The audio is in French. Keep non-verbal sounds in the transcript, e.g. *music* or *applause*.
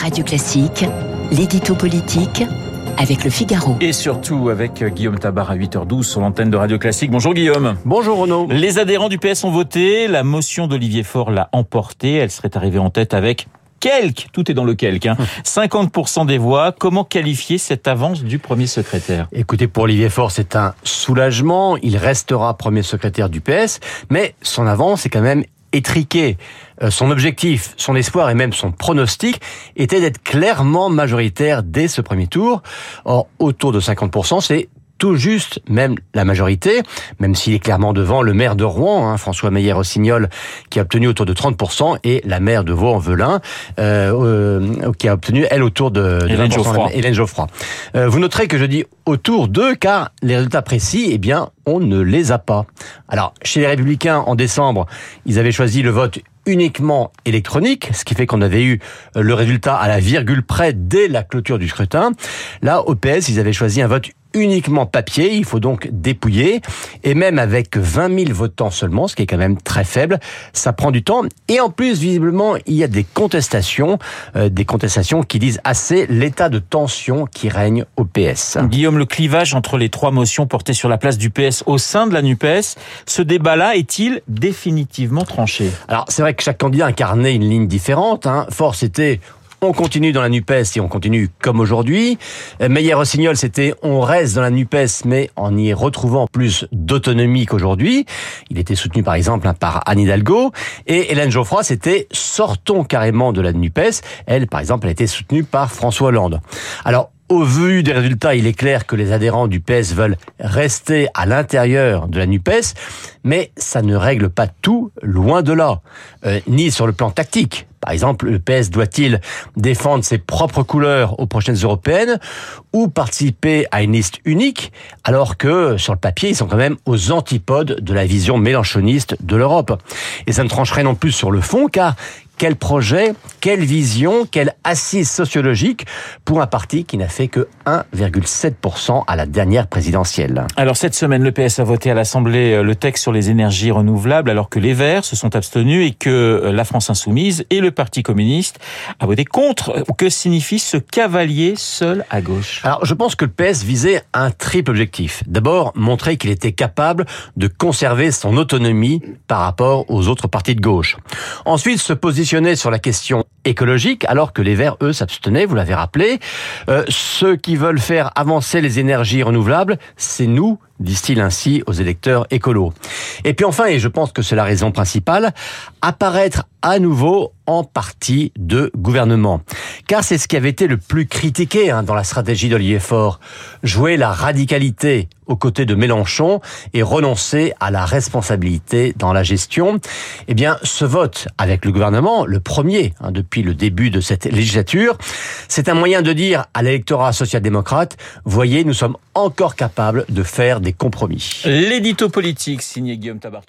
Radio Classique, l'édito politique avec le Figaro. Et surtout avec Guillaume Tabar à 8h12 sur l'antenne de Radio Classique. Bonjour Guillaume. Bonjour Renaud. Les adhérents du PS ont voté, la motion d'Olivier Faure l'a emportée, elle serait arrivée en tête avec quelques, tout est dans le quelque, hein, *laughs* 50% des voix. Comment qualifier cette avance du premier secrétaire? Écoutez, pour Olivier Faure, c'est un soulagement. Il restera premier secrétaire du PS, mais son avance est quand même étriqué. Euh, son objectif, son espoir et même son pronostic était d'être clairement majoritaire dès ce premier tour. Or, autour de 50%, c'est tout juste même la majorité, même s'il est clairement devant le maire de Rouen, hein, François Meyer-Rossignol, qui a obtenu autour de 30%, et la maire de Vaux-en-Velin, euh, euh, qui a obtenu, elle, autour de, de Hélène Geoffroy. Hélène Geoffroy. Euh, vous noterez que je dis autour d'eux, car les résultats précis, eh bien, on ne les a pas. Alors, chez les Républicains, en décembre, ils avaient choisi le vote uniquement électronique, ce qui fait qu'on avait eu le résultat à la virgule près dès la clôture du scrutin. Là, au PS, ils avaient choisi un vote uniquement papier, il faut donc dépouiller, et même avec 20 000 votants seulement, ce qui est quand même très faible, ça prend du temps, et en plus, visiblement, il y a des contestations, euh, des contestations qui disent assez l'état de tension qui règne au PS. Guillaume, le clivage entre les trois motions portées sur la place du PS au sein de la NUPES, ce débat-là est-il définitivement tranché? Alors, c'est vrai que chaque candidat incarnait une ligne différente, hein. Force était on continue dans la NUPES et on continue comme aujourd'hui. Meyer-Rossignol, c'était on reste dans la NUPES, mais en y retrouvant plus d'autonomie qu'aujourd'hui. Il était soutenu par exemple par Anne Hidalgo. Et Hélène Geoffroy, c'était sortons carrément de la NUPES. Elle, par exemple, a été soutenue par François Hollande. Alors, au vu des résultats, il est clair que les adhérents du PS veulent rester à l'intérieur de la NUPES, mais ça ne règle pas tout, loin de là, euh, ni sur le plan tactique. Par exemple, le PS doit-il défendre ses propres couleurs aux prochaines européennes ou participer à une liste unique alors que sur le papier, ils sont quand même aux antipodes de la vision mélanchoniste de l'Europe. Et ça ne trancherait non plus sur le fond car quel projet, quelle vision, quelle assise sociologique pour un parti qui n'a fait que 1,7% à la dernière présidentielle? Alors cette semaine, le PS a voté à l'Assemblée le texte sur les énergies renouvelables alors que les Verts se sont abstenus et que la France Insoumise et le Parti communiste a voté contre. Que signifie ce cavalier seul à gauche? Alors je pense que le PS visait un triple objectif. D'abord, montrer qu'il était capable de conserver son autonomie par rapport aux autres partis de gauche. Ensuite, se positionner sur la question écologique, alors que les Verts, eux, s'abstenaient, vous l'avez rappelé. Euh, ceux qui veulent faire avancer les énergies renouvelables, c'est nous, disent-ils ainsi aux électeurs écolos. Et puis enfin, et je pense que c'est la raison principale, apparaître à nouveau en partie de gouvernement. Car c'est ce qui avait été le plus critiqué hein, dans la stratégie d'Olivier Faure. Jouer la radicalité aux côtés de Mélenchon et renoncer à la responsabilité dans la gestion. Eh bien, ce vote avec le gouvernement, le premier hein, depuis le début de cette législature, c'est un moyen de dire à l'électorat social-démocrate, voyez, nous sommes encore capables de faire des compromis. L'édito politique signé Guillaume Tabar.